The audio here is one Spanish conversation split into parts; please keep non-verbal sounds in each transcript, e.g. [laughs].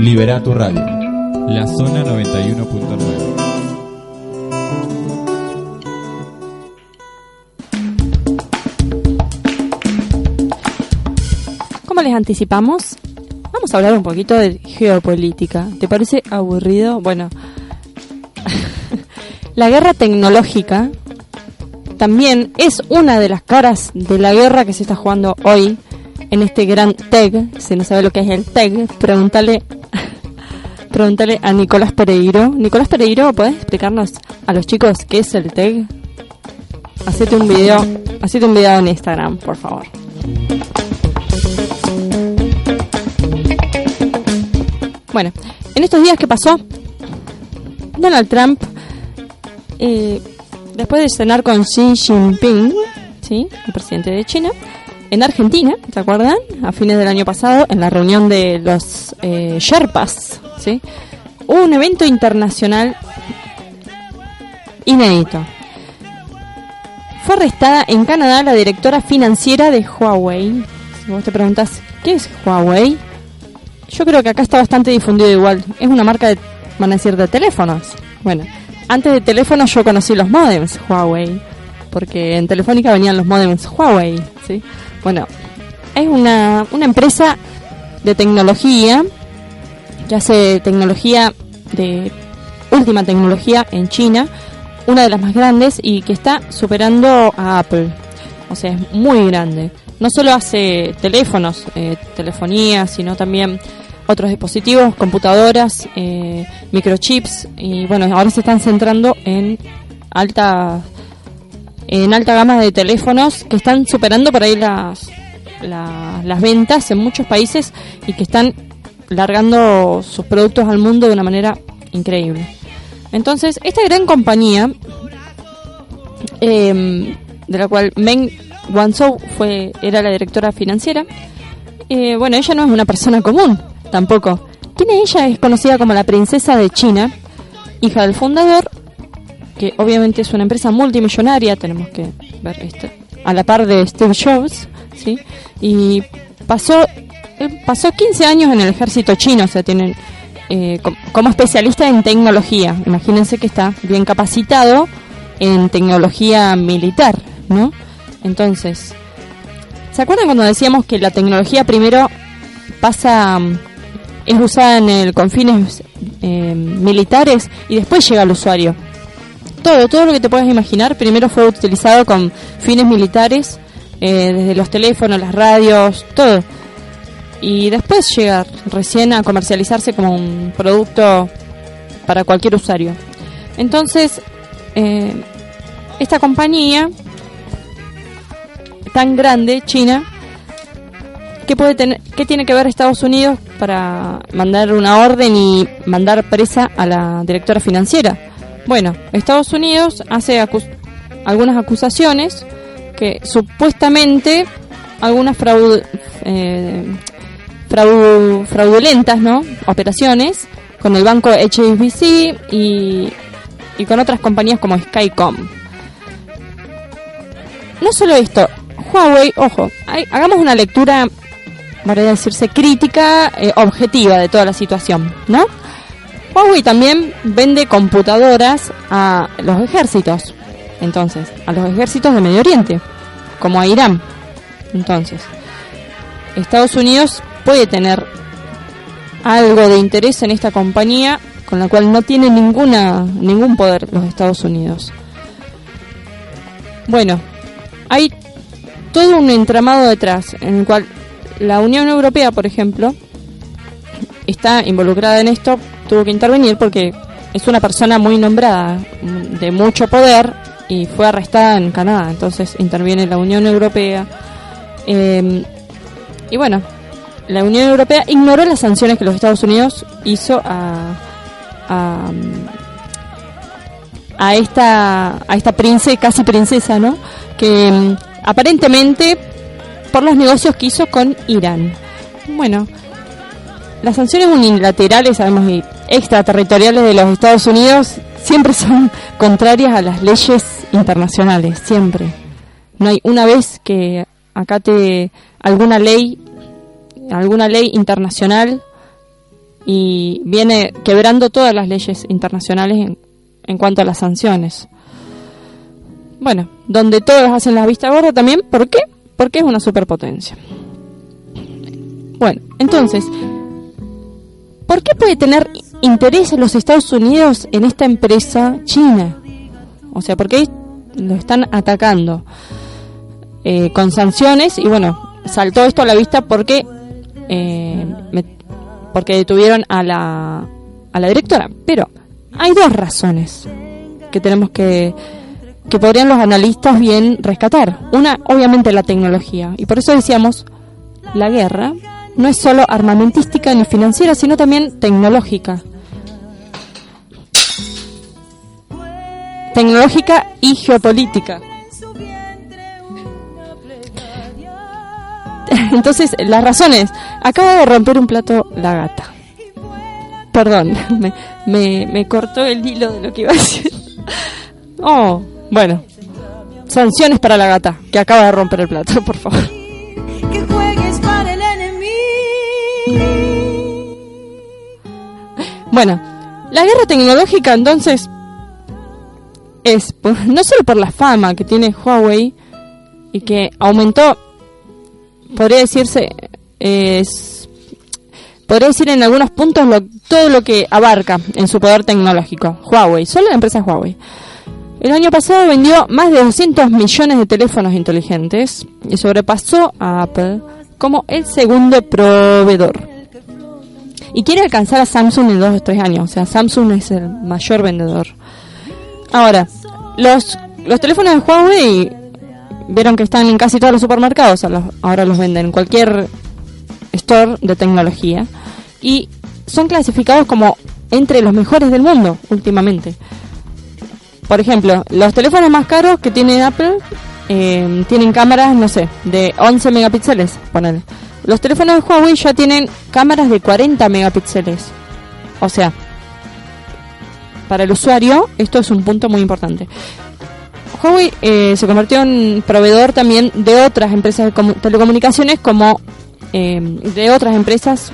Libera tu radio. La zona 91.9. Como les anticipamos, vamos a hablar un poquito de geopolítica. ¿Te parece aburrido? Bueno, [laughs] la guerra tecnológica también es una de las caras de la guerra que se está jugando hoy en este gran TEG. Si no sabe lo que es el TEG, pregúntale, pregúntale a Nicolás Pereiro. Nicolás Pereiro, ¿puedes explicarnos a los chicos qué es el TEG? Hacete un video, hacete un video en Instagram, por favor. Bueno, en estos días que pasó, Donald Trump, eh, después de cenar con Xi Jinping, ¿sí? el presidente de China, en Argentina, ¿se acuerdan? A fines del año pasado, en la reunión de los eh, Sherpas, ¿sí? Hubo un evento internacional inédito. Fue arrestada en Canadá la directora financiera de Huawei. Si vos te preguntas, ¿qué es Huawei? Yo creo que acá está bastante difundido igual. Es una marca de, van a decir, de teléfonos. Bueno, antes de teléfonos yo conocí los modems Huawei. Porque en Telefónica venían los modems Huawei, ¿sí? Bueno, es una, una empresa de tecnología que hace tecnología de última tecnología en China, una de las más grandes y que está superando a Apple. O sea, es muy grande. No solo hace teléfonos, eh, telefonía, sino también otros dispositivos, computadoras, eh, microchips y bueno, ahora se están centrando en alta en alta gama de teléfonos que están superando por ahí las, la- las ventas en muchos países y que están largando sus productos al mundo de una manera increíble. Entonces, esta gran compañía, eh, de la cual Meng Wanzhou fue, era la directora financiera, eh, bueno, ella no es una persona común, tampoco. ¿Quién es ella? Es conocida como la princesa de China, hija del fundador, que obviamente es una empresa multimillonaria, tenemos que ver esto, a la par de Steve Jobs, ¿sí? Y pasó, eh, pasó 15 años en el ejército chino, o sea, tienen eh, com- como especialista en tecnología. Imagínense que está bien capacitado en tecnología militar, ¿no? Entonces, ¿se acuerdan cuando decíamos que la tecnología primero pasa, es usada en el, con fines eh, militares y después llega al usuario? Todo, todo lo que te puedas imaginar, primero fue utilizado con fines militares, eh, desde los teléfonos, las radios, todo. Y después llega recién a comercializarse como un producto para cualquier usuario. Entonces, eh, esta compañía tan grande, China, ¿qué, puede tener, ¿qué tiene que ver Estados Unidos para mandar una orden y mandar presa a la directora financiera? Bueno, Estados Unidos hace algunas acusaciones que supuestamente algunas fraud- eh, frau- fraudulentas, ¿no? Operaciones con el banco HSBC y, y con otras compañías como Skycom. No solo esto, Huawei, ojo, hay- hagamos una lectura, para decirse, crítica, eh, objetiva de toda la situación, ¿no? Huawei también vende computadoras a los ejércitos, entonces, a los ejércitos de Medio Oriente, como a Irán. Entonces, Estados Unidos puede tener algo de interés en esta compañía con la cual no tiene ninguna ningún poder los Estados Unidos. Bueno, hay todo un entramado detrás en el cual la Unión Europea, por ejemplo, está involucrada en esto, tuvo que intervenir porque es una persona muy nombrada, de mucho poder y fue arrestada en Canadá, entonces interviene la Unión Europea. Eh, y bueno, la Unión Europea ignoró las sanciones que los Estados Unidos hizo a, a, a esta a esta princesa, casi princesa, ¿no? Que mm, aparentemente por los negocios que hizo con Irán. Bueno, las sanciones unilaterales, sabemos, y extraterritoriales de los Estados Unidos siempre son contrarias a las leyes internacionales, siempre. No hay una vez que acate alguna ley, alguna ley internacional y viene quebrando todas las leyes internacionales en, cuanto a las sanciones. Bueno, donde todos hacen la vista gorda también, ¿por qué? Porque es una superpotencia. Bueno, entonces, ¿por qué puede tener interés los Estados Unidos en esta empresa china? O sea, ¿por qué lo están atacando eh, con sanciones? Y bueno, saltó esto a la vista porque eh, porque detuvieron a la, a la directora. Pero hay dos razones que tenemos que que podrían los analistas bien rescatar. Una, obviamente, la tecnología. Y por eso decíamos, la guerra no es solo armamentística ni financiera, sino también tecnológica. Tecnológica y geopolítica. [laughs] Entonces, las razones. Acaba de romper un plato la gata. Perdón, [laughs] me, me, me cortó el hilo de lo que iba a decir. Oh, bueno, sanciones para la gata, que acaba de romper el plato, [laughs] por favor. Bueno, la guerra tecnológica entonces es no solo por la fama que tiene Huawei y que aumentó, podría decirse, es, podría decir en algunos puntos todo lo que abarca en su poder tecnológico. Huawei, solo la empresa Huawei. El año pasado vendió más de 200 millones de teléfonos inteligentes y sobrepasó a Apple como el segundo proveedor. Y quiere alcanzar a Samsung en dos o tres años. O sea, Samsung es el mayor vendedor. Ahora, los, los teléfonos de Huawei vieron que están en casi todos los supermercados. Ahora los venden en cualquier store de tecnología. Y son clasificados como entre los mejores del mundo últimamente. Por ejemplo, los teléfonos más caros que tiene Apple eh, tienen cámaras, no sé, de 11 megapíxeles, poner. Los teléfonos de Huawei ya tienen cámaras de 40 megapíxeles. O sea, para el usuario esto es un punto muy importante. Huawei eh, se convirtió en proveedor también de otras empresas de telecomunicaciones como eh, de otras empresas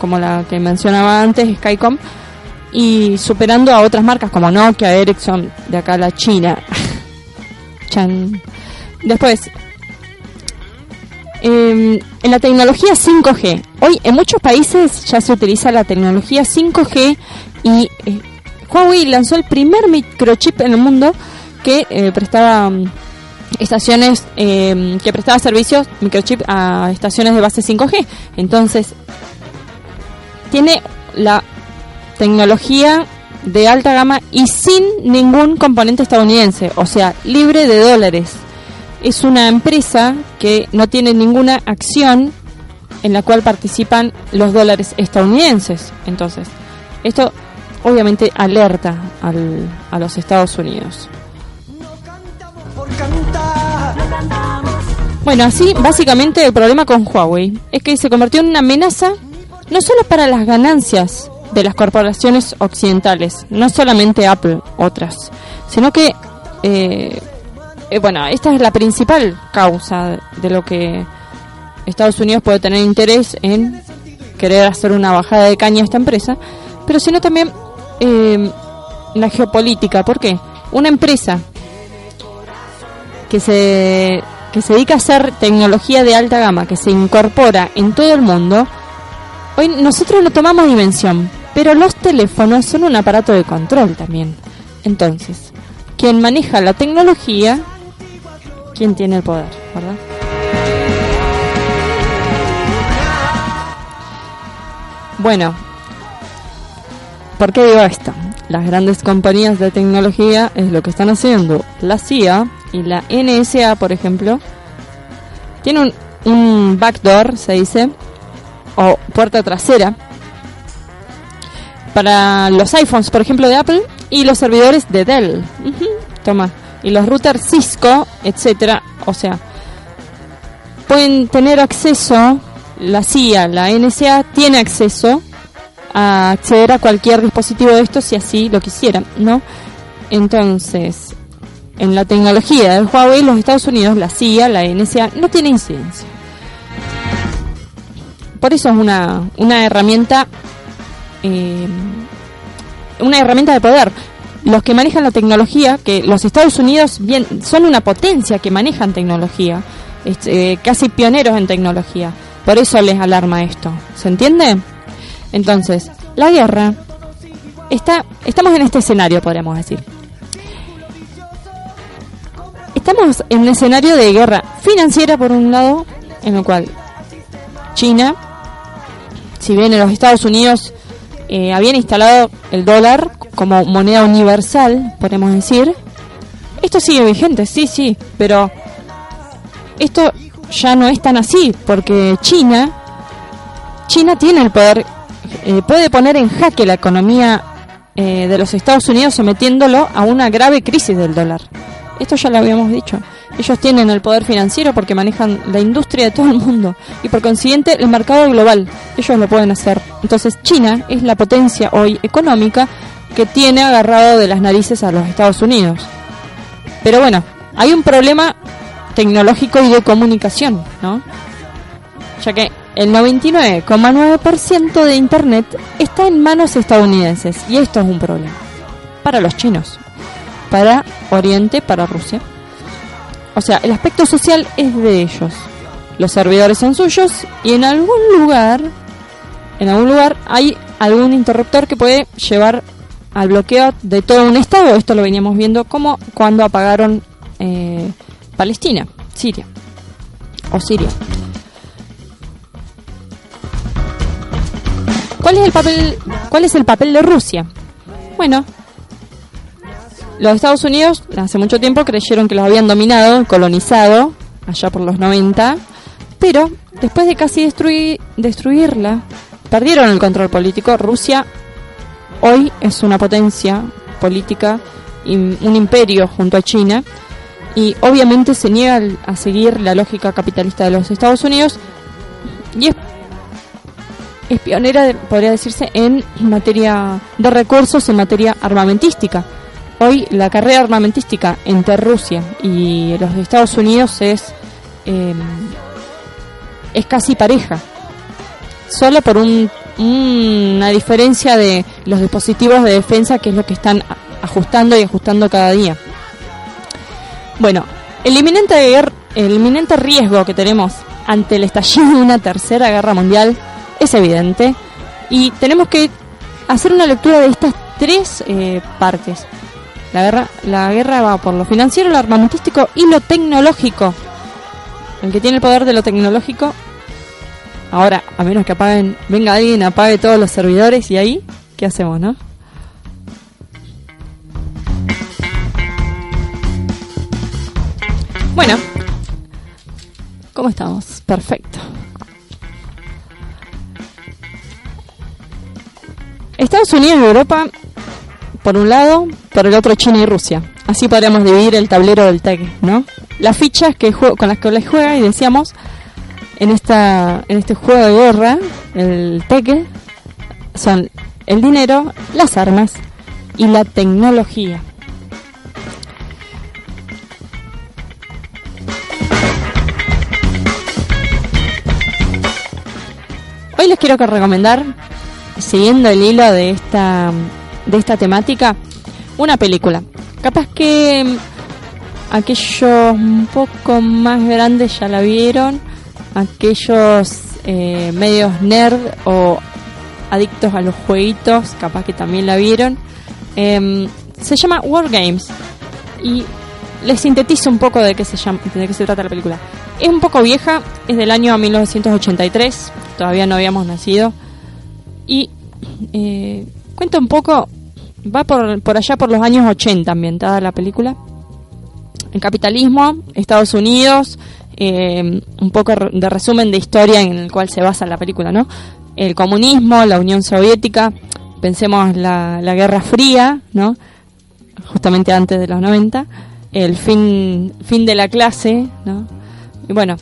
como la que mencionaba antes, Skycom, y superando a otras marcas como Nokia, Ericsson, de acá a la China. [laughs] Chan. Después, em, en la tecnología 5G. Hoy en muchos países ya se utiliza la tecnología 5G y eh, Huawei lanzó el primer microchip en el mundo que eh, prestaba mm, estaciones em, que prestaba servicios microchip a estaciones de base 5G. Entonces tiene la tecnología de alta gama y sin ningún componente estadounidense, o sea, libre de dólares. Es una empresa que no tiene ninguna acción en la cual participan los dólares estadounidenses. Entonces, esto obviamente alerta al, a los Estados Unidos. Bueno, así básicamente el problema con Huawei es que se convirtió en una amenaza no solo para las ganancias de las corporaciones occidentales, no solamente Apple, otras, sino que, eh, eh, bueno, esta es la principal causa de lo que Estados Unidos puede tener interés en querer hacer una bajada de caña a esta empresa, pero sino también eh, la geopolítica. ¿Por qué? Una empresa que se, que se dedica a hacer tecnología de alta gama, que se incorpora en todo el mundo, hoy nosotros lo tomamos dimensión, pero los teléfonos son un aparato de control también. Entonces, quien maneja la tecnología, quien tiene el poder, ¿verdad? Bueno, ¿por qué digo esto? Las grandes compañías de tecnología es lo que están haciendo. La CIA y la NSA, por ejemplo, tienen un, un backdoor, se dice, o puerta trasera, para los iPhones, por ejemplo, de Apple y los servidores de Dell. Toma. Y los routers Cisco, etcétera. O sea, pueden tener acceso, la CIA, la NSA tiene acceso a acceder a cualquier dispositivo de estos si así lo quisieran, ¿no? Entonces, en la tecnología del Huawei, los Estados Unidos, la CIA, la NSA, no tiene incidencia. Por eso es una, una herramienta eh, una herramienta de poder. Los que manejan la tecnología, que los Estados Unidos son una potencia que manejan tecnología, eh, casi pioneros en tecnología. Por eso les alarma esto. ¿Se entiende? Entonces, la guerra está, estamos en este escenario, podríamos decir. Estamos en un escenario de guerra financiera por un lado, en el cual China, si bien en los Estados Unidos eh, habían instalado el dólar como moneda universal, podemos decir, esto sigue vigente, sí, sí, pero esto ya no es tan así, porque China, China tiene el poder, eh, puede poner en jaque la economía eh, de los Estados Unidos sometiéndolo a una grave crisis del dólar. Esto ya lo habíamos dicho. Ellos tienen el poder financiero porque manejan la industria de todo el mundo y por consiguiente el mercado global. Ellos lo pueden hacer. Entonces China es la potencia hoy económica que tiene agarrado de las narices a los Estados Unidos. Pero bueno, hay un problema tecnológico y de comunicación, ¿no? Ya que el 99,9% de Internet está en manos estadounidenses y esto es un problema para los chinos para Oriente, para Rusia. O sea, el aspecto social es de ellos. Los servidores son suyos y en algún lugar, en algún lugar hay algún interruptor que puede llevar al bloqueo de todo un estado. Esto lo veníamos viendo como cuando apagaron eh, Palestina, Siria o Siria. ¿Cuál es el papel? ¿Cuál es el papel de Rusia? Bueno, los Estados Unidos hace mucho tiempo creyeron que los habían dominado, colonizado, allá por los 90, pero después de casi destruir, destruirla, perdieron el control político. Rusia hoy es una potencia política, un imperio junto a China, y obviamente se niega a seguir la lógica capitalista de los Estados Unidos y es, es pionera, podría decirse, en materia de recursos, en materia armamentística Hoy la carrera armamentística entre Rusia y los Estados Unidos es, em, es casi pareja. Solo por un, una diferencia de los dispositivos de defensa que es lo que están ajustando y ajustando cada día. Bueno, el inminente, el inminente riesgo que tenemos ante el estallido de una tercera guerra mundial es evidente y tenemos que hacer una lectura de estas tres eh, partes. La guerra, la guerra va por lo financiero, lo armamentístico y lo tecnológico. El que tiene el poder de lo tecnológico. Ahora, a menos que apaguen, venga alguien, apague todos los servidores y ahí, ¿qué hacemos, no? Bueno, ¿cómo estamos? Perfecto. Estados Unidos y Europa por un lado, por el otro China y Rusia. Así podríamos dividir el tablero del TEC, ¿no? Las fichas que con las que les juega y decíamos en esta en este juego de guerra, el TEC son el dinero, las armas y la tecnología. Hoy les quiero recomendar, siguiendo el hilo de esta de esta temática, una película. Capaz que mm, aquellos un poco más grandes ya la vieron, aquellos eh, medios nerd o adictos a los jueguitos, capaz que también la vieron. Em, se llama War Games y les sintetizo un poco de qué se llama, de qué se trata la película. Es un poco vieja, es del año 1983, todavía no habíamos nacido y eh, cuenta un poco va por, por allá por los años 80 ambientada la película. El capitalismo, Estados Unidos, eh, un poco de resumen de historia en el cual se basa la película, ¿no? El comunismo, la Unión Soviética, pensemos la, la Guerra Fría, ¿no? Justamente antes de los 90, el fin, fin de la clase, ¿no? Y bueno,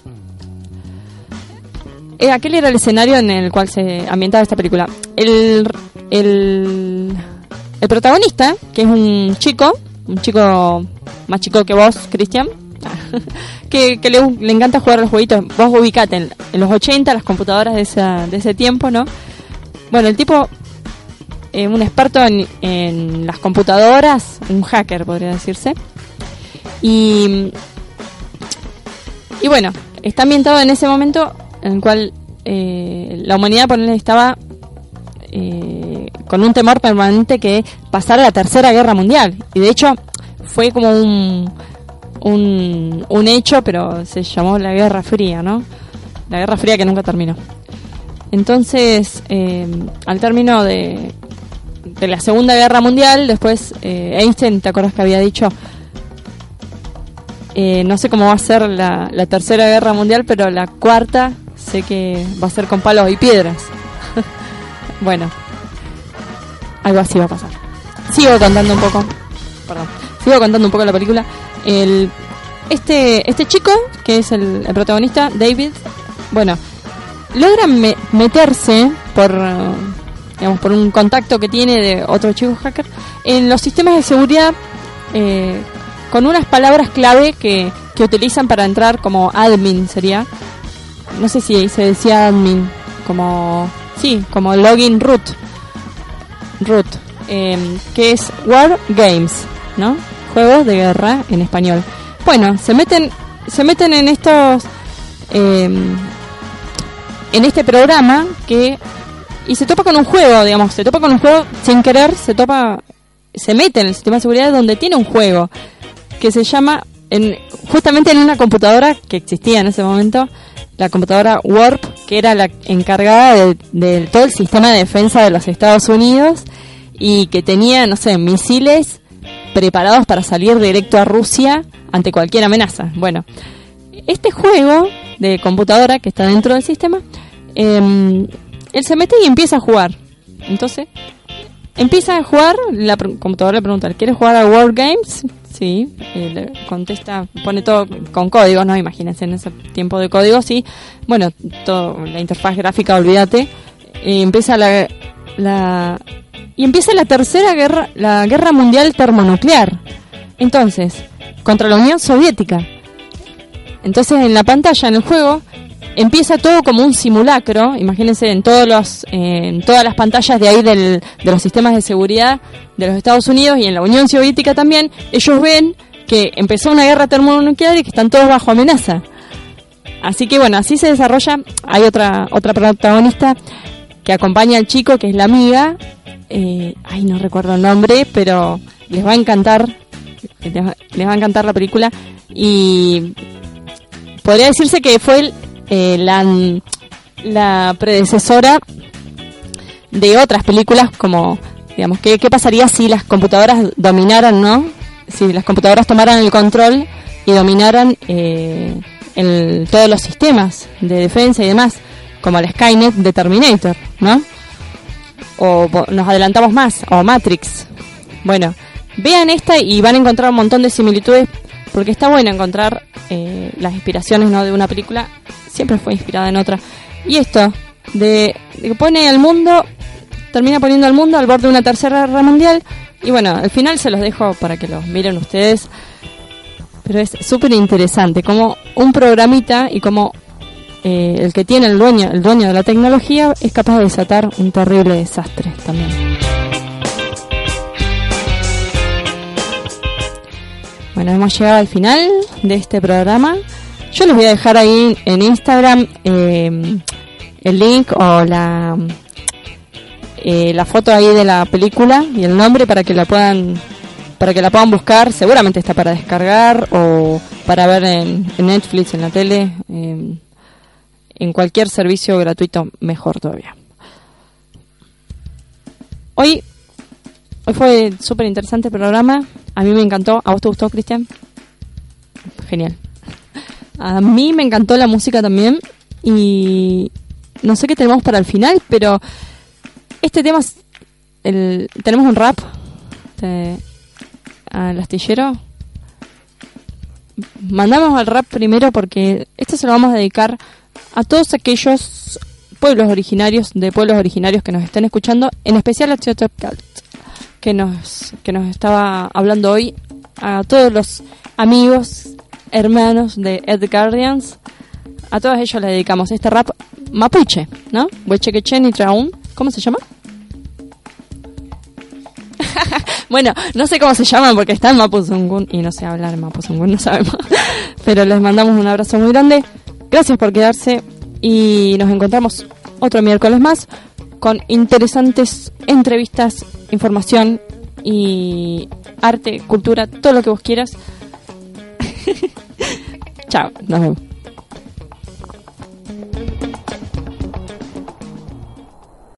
eh, aquel era el escenario en el cual se ambientaba esta película. El, el el protagonista, que es un chico, un chico más chico que vos, Cristian, [laughs] que, le, encanta jugar los jueguitos. Vos ubicate en, los 80, las computadoras de, esa, de ese tiempo, ¿no? Bueno, el tipo eh, un experto en, en las computadoras, un hacker podría decirse. Y, y bueno, está ambientado en ese momento en el cual eh, la humanidad por estaba eh, con un temor permanente que pasara la tercera guerra mundial. Y de hecho fue como un, un, un hecho, pero se llamó la Guerra Fría, ¿no? La Guerra Fría que nunca terminó. Entonces, eh, al término de, de la Segunda Guerra Mundial, después eh, Einstein, ¿te acuerdas que había dicho? Eh, no sé cómo va a ser la, la Tercera Guerra Mundial, pero la cuarta sé que va a ser con palos y piedras. [laughs] bueno, algo así va a pasar. Sigo contando un poco. Perdón. Sigo contando un poco la película. El, este, este chico, que es el, protagonista, David, bueno, logra me- meterse por, eh, digamos, por un contacto que tiene de otro chico hacker en los sistemas de seguridad eh, con unas palabras clave que, que utilizan para entrar como admin, sería. No sé si se decía admin, como. Sí, como login root. Root, eh, que es War Games, ¿no? Juegos de guerra en español. Bueno, se meten, se meten en estos. eh, en este programa que y se topa con un juego, digamos, se topa con un juego sin querer, se topa se mete en el sistema de seguridad donde tiene un juego que se llama en, justamente en una computadora que existía en ese momento, la computadora Warp, que era la encargada de, de todo el sistema de defensa de los Estados Unidos y que tenía, no sé, misiles preparados para salir directo a Rusia ante cualquier amenaza. Bueno, este juego de computadora que está dentro del sistema, eh, él se mete y empieza a jugar. Entonces, empieza a jugar, la computadora le pregunta, ¿quieres jugar a War Games? Sí, y le contesta, pone todo con códigos, ¿no? Imagínense en ese tiempo de códigos, sí. Bueno, todo, la interfaz gráfica, olvídate. Y empieza la, la, y empieza la tercera guerra, la guerra mundial termonuclear. Entonces, contra la Unión Soviética. Entonces en la pantalla, en el juego, empieza todo como un simulacro. Imagínense en todos los, en todas las pantallas de ahí del, de los sistemas de seguridad de los Estados Unidos y en la Unión Soviética también, ellos ven que empezó una guerra termonuclear y que están todos bajo amenaza. Así que bueno, así se desarrolla. Hay otra otra protagonista que acompaña al chico, que es la amiga. Eh, ay, no recuerdo el nombre, pero les va a encantar. Les va, a encantar la película. Y podría decirse que fue el- eh, la, la predecesora de otras películas como, digamos, ¿qué, qué pasaría si las computadoras dominaran, no? Si las computadoras tomaran el control y dominaran eh, el- todos los sistemas de defensa y demás, como el Skynet de Terminator, ¿no? O nos adelantamos más, o Matrix. Bueno, vean esta y van a encontrar un montón de similitudes, porque está bueno encontrar eh, las inspiraciones ¿no? de una película, siempre fue inspirada en otra. Y esto, de, de que pone al mundo, termina poniendo al mundo al borde de una tercera guerra mundial, y bueno, al final se los dejo para que los miren ustedes. Pero es súper interesante, como un programita y como eh, el que tiene el dueño, el dueño de la tecnología es capaz de desatar un terrible desastre también. Bueno, hemos llegado al final de este programa. Yo les voy a dejar ahí en Instagram eh, el link o la eh, la foto ahí de la película y el nombre para que la puedan para que la puedan buscar. Seguramente está para descargar o para ver en, Netflix, en la tele, eh, en cualquier servicio gratuito, mejor todavía. Hoy, hoy fue súper interesante el programa. A mí me encantó. ¿A vos te gustó, Cristian? Genial. A mí me encantó la música también. Y no sé qué tenemos para el final, pero este tema es el, tenemos un rap de, al astillero. Mandamos al rap primero porque esto se lo vamos a dedicar a todos aquellos pueblos originarios, de pueblos originarios que nos estén escuchando, en especial a Cult, que nos, que nos estaba hablando hoy, a todos los amigos, hermanos de Ed Guardians, a todos ellos le dedicamos este rap mapuche, ¿no? Huechequechen y Traún, ¿cómo se llama? [laughs] Bueno, no sé cómo se llaman porque está en Mapuzungun y no sé hablar en Mapuzungun, no sabemos. [laughs] Pero les mandamos un abrazo muy grande. Gracias por quedarse y nos encontramos otro miércoles más con interesantes entrevistas, información y arte, cultura, todo lo que vos quieras. [laughs] Chao, nos vemos.